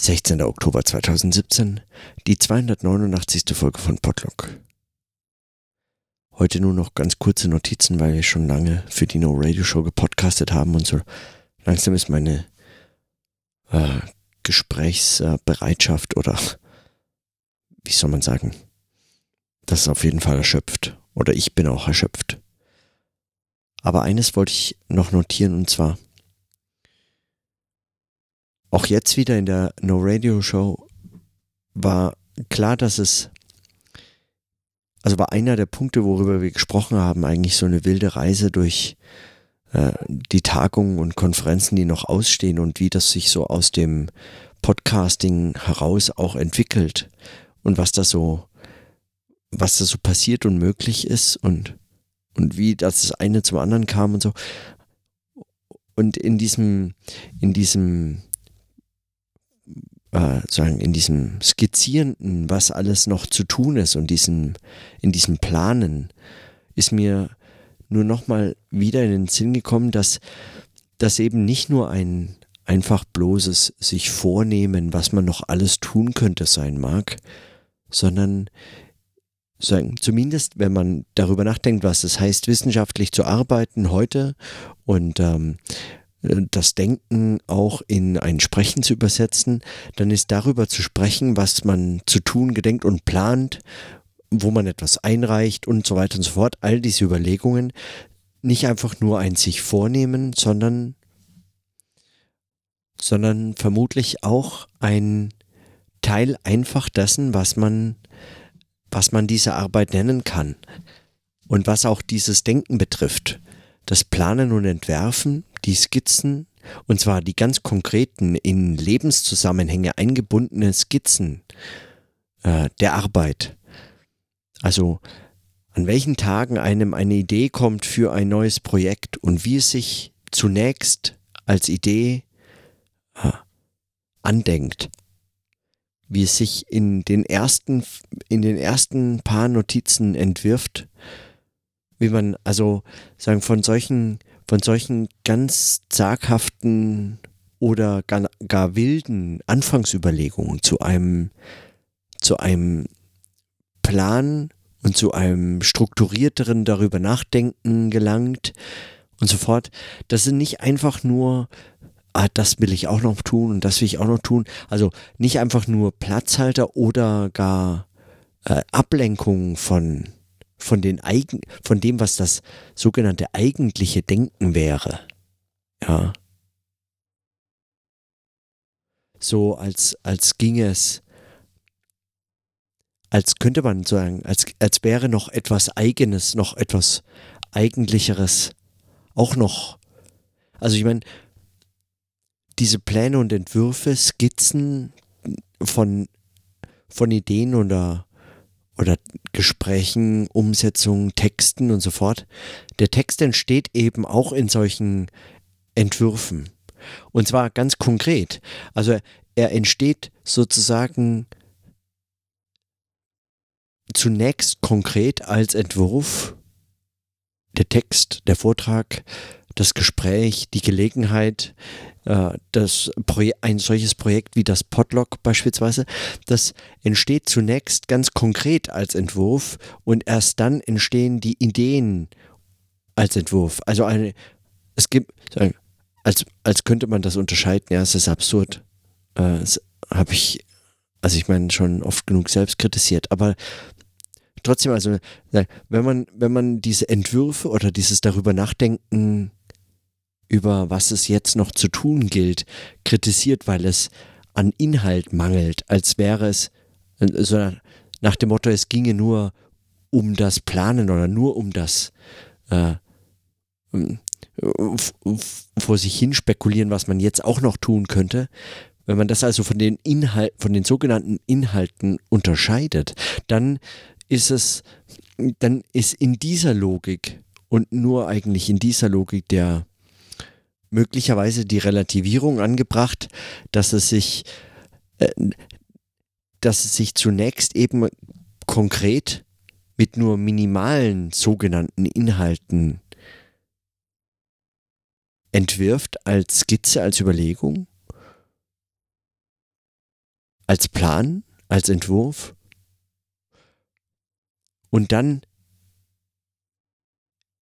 16. Oktober 2017, die 289. Folge von Podlock. Heute nur noch ganz kurze Notizen, weil wir schon lange für die No Radio Show gepodcastet haben und so langsam ist meine äh, Gesprächsbereitschaft oder wie soll man sagen, das ist auf jeden Fall erschöpft oder ich bin auch erschöpft. Aber eines wollte ich noch notieren und zwar auch jetzt wieder in der No Radio Show war klar, dass es, also war einer der Punkte, worüber wir gesprochen haben, eigentlich so eine wilde Reise durch äh, die Tagungen und Konferenzen, die noch ausstehen und wie das sich so aus dem Podcasting heraus auch entwickelt und was da so, was da so passiert und möglich ist und, und wie das eine zum anderen kam und so. Und in diesem, in diesem äh, in diesem Skizzierenden, was alles noch zu tun ist und diesem, in diesem Planen, ist mir nur nochmal wieder in den Sinn gekommen, dass das eben nicht nur ein einfach bloßes sich vornehmen, was man noch alles tun könnte sein mag, sondern sagen, zumindest wenn man darüber nachdenkt, was es heißt, wissenschaftlich zu arbeiten heute und ähm, das Denken auch in ein Sprechen zu übersetzen, dann ist darüber zu sprechen, was man zu tun gedenkt und plant, wo man etwas einreicht und so weiter und so fort. All diese Überlegungen nicht einfach nur ein sich vornehmen, sondern, sondern vermutlich auch ein Teil einfach dessen, was man, was man diese Arbeit nennen kann und was auch dieses Denken betrifft. Das Planen und Entwerfen die Skizzen, und zwar die ganz konkreten, in Lebenszusammenhänge eingebundene Skizzen äh, der Arbeit. Also an welchen Tagen einem eine Idee kommt für ein neues Projekt und wie es sich zunächst als Idee äh, andenkt. Wie es sich in den ersten, in den ersten paar Notizen entwirft, wie man also sagen von solchen von solchen ganz zaghaften oder gar, gar wilden Anfangsüberlegungen zu einem, zu einem Plan und zu einem strukturierteren darüber nachdenken gelangt und so fort. Das sind nicht einfach nur, ah, das will ich auch noch tun und das will ich auch noch tun. Also nicht einfach nur Platzhalter oder gar äh, Ablenkung von von, den eigen, von dem, was das sogenannte eigentliche Denken wäre. Ja. So als, als ginge es, als könnte man sagen, als, als wäre noch etwas Eigenes, noch etwas Eigentlicheres auch noch. Also ich meine, diese Pläne und Entwürfe, Skizzen von, von Ideen oder oder Gesprächen, Umsetzungen, Texten und so fort. Der Text entsteht eben auch in solchen Entwürfen. Und zwar ganz konkret. Also er entsteht sozusagen zunächst konkret als Entwurf. Der Text, der Vortrag, das Gespräch, die Gelegenheit, äh, das ein solches Projekt wie das Podlog beispielsweise, das entsteht zunächst ganz konkret als Entwurf und erst dann entstehen die Ideen als Entwurf. Also eine, es gibt, als, als könnte man das unterscheiden, ja, es ist absurd. Äh, das habe ich, also ich meine, schon oft genug selbst kritisiert, aber trotzdem, also wenn man, wenn man diese Entwürfe oder dieses darüber nachdenken über was es jetzt noch zu tun gilt, kritisiert, weil es an Inhalt mangelt, als wäre es so nach dem Motto, es ginge nur um das Planen oder nur um das äh, vor sich hin spekulieren, was man jetzt auch noch tun könnte. Wenn man das also von den Inhalt, von den sogenannten Inhalten unterscheidet, dann ist es, dann ist in dieser Logik und nur eigentlich in dieser Logik der möglicherweise die Relativierung angebracht, dass es sich, äh, dass es sich zunächst eben konkret mit nur minimalen sogenannten Inhalten entwirft als Skizze, als Überlegung als Plan, als Entwurf und dann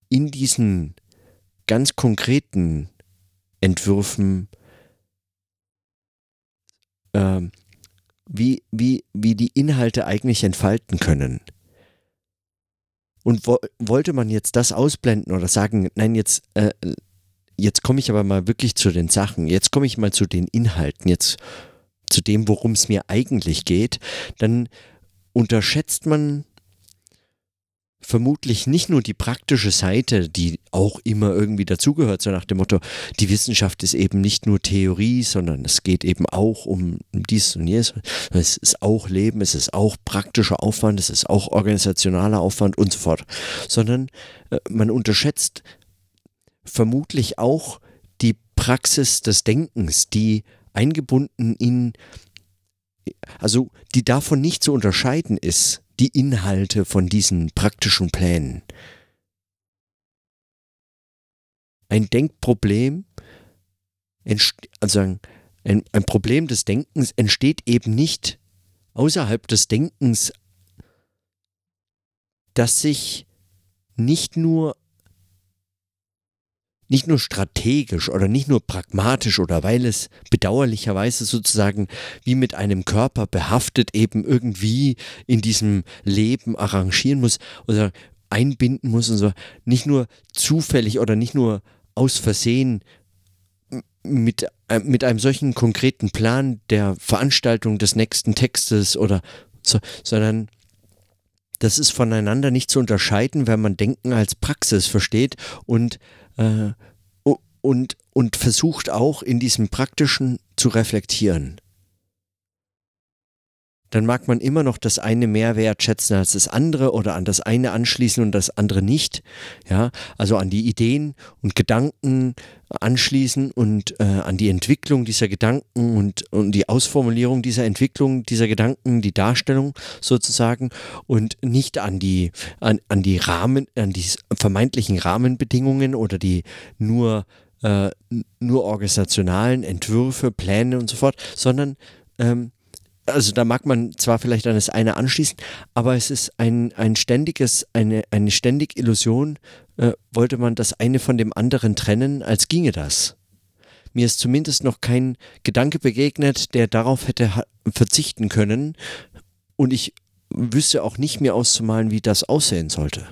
in diesen ganz konkreten Entwürfen, äh, wie, wie, wie die Inhalte eigentlich entfalten können. Und wo, wollte man jetzt das ausblenden oder sagen, nein, jetzt, äh, jetzt komme ich aber mal wirklich zu den Sachen, jetzt komme ich mal zu den Inhalten, jetzt zu dem, worum es mir eigentlich geht, dann unterschätzt man vermutlich nicht nur die praktische Seite, die auch immer irgendwie dazugehört, so nach dem Motto, die Wissenschaft ist eben nicht nur Theorie, sondern es geht eben auch um dies und jenes. Es ist auch Leben, es ist auch praktischer Aufwand, es ist auch organisationaler Aufwand und so fort. Sondern äh, man unterschätzt vermutlich auch die Praxis des Denkens, die eingebunden in, also die davon nicht zu unterscheiden ist die Inhalte von diesen praktischen Plänen. Ein Denkproblem, also ein, ein Problem des Denkens entsteht eben nicht außerhalb des Denkens, das sich nicht nur nicht nur strategisch oder nicht nur pragmatisch oder weil es bedauerlicherweise sozusagen wie mit einem Körper behaftet eben irgendwie in diesem Leben arrangieren muss oder einbinden muss und so, nicht nur zufällig oder nicht nur aus Versehen mit, äh, mit einem solchen konkreten Plan der Veranstaltung des nächsten Textes oder so, sondern das ist voneinander nicht zu unterscheiden, wenn man Denken als Praxis versteht und äh, und, und versucht auch in diesem Praktischen zu reflektieren. Dann mag man immer noch das eine mehr wertschätzen als das andere oder an das eine anschließen und das andere nicht. Ja, also an die Ideen und Gedanken anschließen und äh, an die Entwicklung dieser Gedanken und, und die Ausformulierung dieser Entwicklung dieser Gedanken, die Darstellung sozusagen und nicht an die, an, an die Rahmen, an die vermeintlichen Rahmenbedingungen oder die nur, äh, nur organisationalen Entwürfe, Pläne und so fort, sondern ähm, also da mag man zwar vielleicht an das eine anschließen, aber es ist ein, ein ständiges, eine, eine ständige Illusion äh, wollte man das eine von dem anderen trennen, als ginge das. Mir ist zumindest noch kein Gedanke begegnet, der darauf hätte verzichten können und ich wüsste auch nicht mehr auszumalen, wie das aussehen sollte.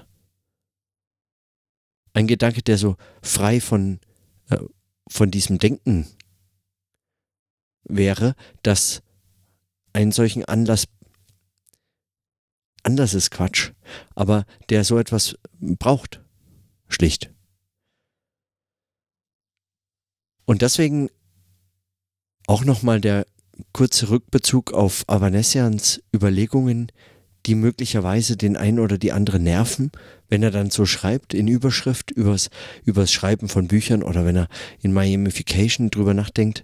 Ein Gedanke, der so frei von, äh, von diesem Denken wäre, dass einen solchen Anlass Anlass ist Quatsch, aber der so etwas braucht. Schlicht. Und deswegen auch nochmal der kurze Rückbezug auf Avanesians Überlegungen, die möglicherweise den einen oder die andere nerven, wenn er dann so schreibt in Überschrift übers, übers Schreiben von Büchern oder wenn er in Miamification drüber nachdenkt,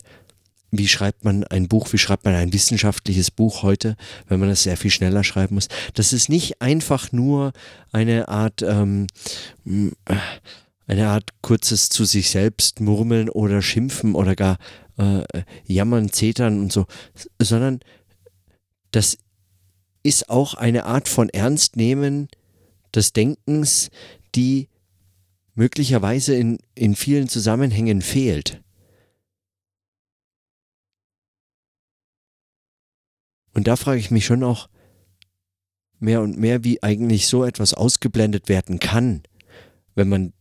wie schreibt man ein Buch, wie schreibt man ein wissenschaftliches Buch heute, wenn man es sehr viel schneller schreiben muss. Das ist nicht einfach nur eine Art, ähm, äh, eine Art kurzes zu sich selbst murmeln oder schimpfen oder gar äh, jammern, zetern und so, sondern das ist auch eine Art von Ernstnehmen des Denkens, die möglicherweise in, in vielen Zusammenhängen fehlt. Und da frage ich mich schon auch mehr und mehr, wie eigentlich so etwas ausgeblendet werden kann, wenn man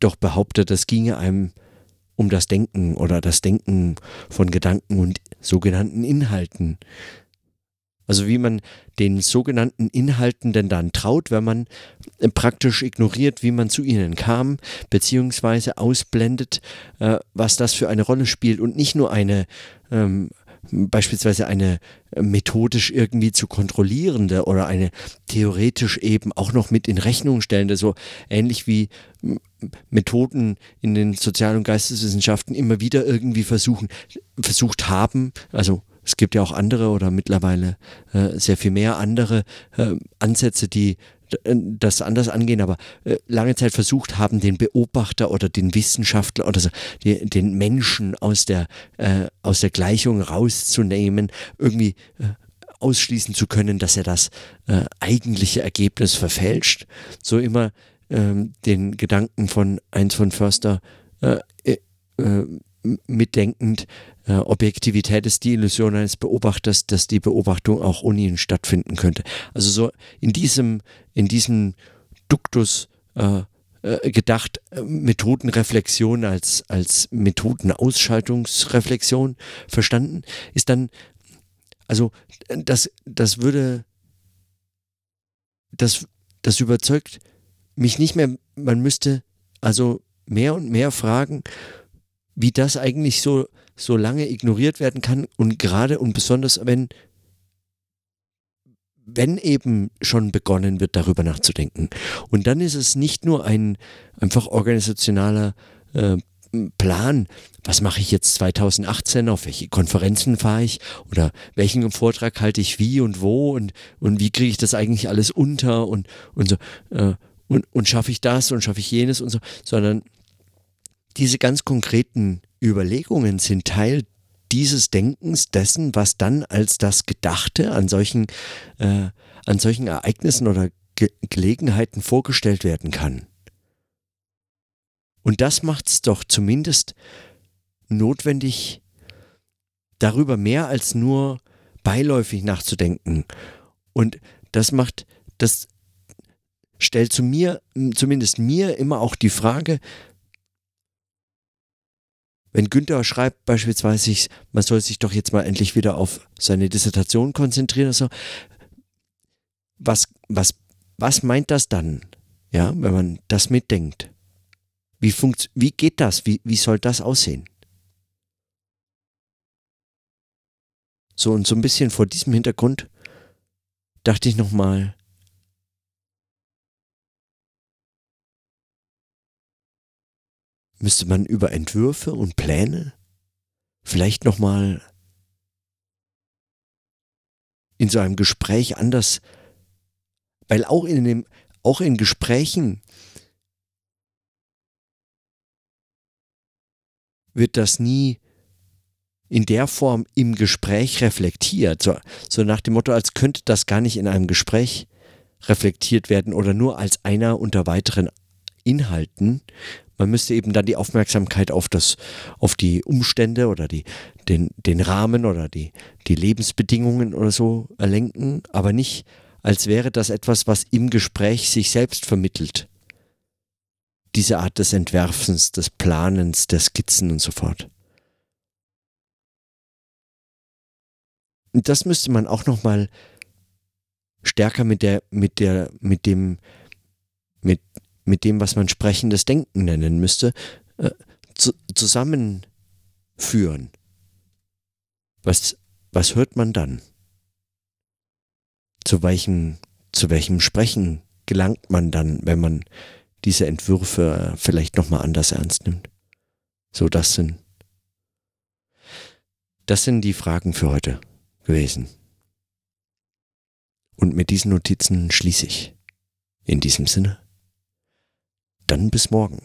doch behauptet, es ginge einem um das Denken oder das Denken von Gedanken und sogenannten Inhalten. Also wie man den sogenannten Inhalten denn dann traut, wenn man praktisch ignoriert, wie man zu ihnen kam, beziehungsweise ausblendet, äh, was das für eine Rolle spielt und nicht nur eine ähm, beispielsweise eine methodisch irgendwie zu kontrollierende oder eine theoretisch eben auch noch mit in Rechnung stellende, so ähnlich wie Methoden in den Sozial- und Geisteswissenschaften immer wieder irgendwie versuchen, versucht haben, also es gibt ja auch andere oder mittlerweile äh, sehr viel mehr andere äh, Ansätze, die das anders angehen, aber äh, lange Zeit versucht haben, den Beobachter oder den Wissenschaftler oder so, den Menschen aus der, äh, aus der Gleichung rauszunehmen, irgendwie äh, ausschließen zu können, dass er das äh, eigentliche Ergebnis verfälscht. So immer ähm, den Gedanken von Heinz von Förster äh, äh, mitdenkend, äh, Objektivität ist die Illusion eines Beobachters, dass die Beobachtung auch ohne ihn stattfinden könnte. Also so in diesem, in diesem Duktus äh, äh, gedacht, äh, Methodenreflexion als, als Methodenausschaltungsreflexion verstanden, ist dann, also das, das würde, das, das überzeugt mich nicht mehr, man müsste also mehr und mehr fragen, wie das eigentlich so, so lange ignoriert werden kann und gerade und besonders, wenn, wenn eben schon begonnen wird, darüber nachzudenken. Und dann ist es nicht nur ein einfach organisationaler äh, Plan, was mache ich jetzt 2018, auf welche Konferenzen fahre ich oder welchen Vortrag halte ich wie und wo und, und wie kriege ich das eigentlich alles unter und, und so äh, und, und schaffe ich das und schaffe ich jenes und so, sondern diese ganz konkreten Überlegungen sind Teil dieses Denkens, dessen, was dann als das Gedachte an solchen, äh, an solchen Ereignissen oder Ge Gelegenheiten vorgestellt werden kann. Und das macht es doch zumindest notwendig, darüber mehr als nur beiläufig nachzudenken. Und das macht, das stellt zu mir, zumindest mir immer auch die Frage, wenn Günther schreibt beispielsweise, man soll sich doch jetzt mal endlich wieder auf seine Dissertation konzentrieren, also, was, was, was meint das dann, ja, wenn man das mitdenkt? Wie, funkt, wie geht das? Wie, wie soll das aussehen? So und so ein bisschen vor diesem Hintergrund dachte ich nochmal, müsste man über Entwürfe und Pläne vielleicht nochmal in so einem Gespräch anders, weil auch in dem, auch in Gesprächen wird das nie in der Form im Gespräch reflektiert, so, so nach dem Motto, als könnte das gar nicht in einem Gespräch reflektiert werden oder nur als einer unter weiteren Inhalten, man müsste eben dann die Aufmerksamkeit auf das, auf die Umstände oder die, den, den Rahmen oder die, die Lebensbedingungen oder so erlenken, aber nicht, als wäre das etwas, was im Gespräch sich selbst vermittelt. Diese Art des Entwerfens, des Planens, der Skizzen und so fort. Und das müsste man auch nochmal stärker mit der, mit der, mit dem, mit, mit dem, was man sprechendes Denken nennen müsste, äh, zu, zusammenführen. Was, was hört man dann? Zu welchem, zu welchem Sprechen gelangt man dann, wenn man diese Entwürfe vielleicht nochmal anders ernst nimmt? So, das sind, das sind die Fragen für heute gewesen. Und mit diesen Notizen schließe ich. In diesem Sinne. Dann bis morgen.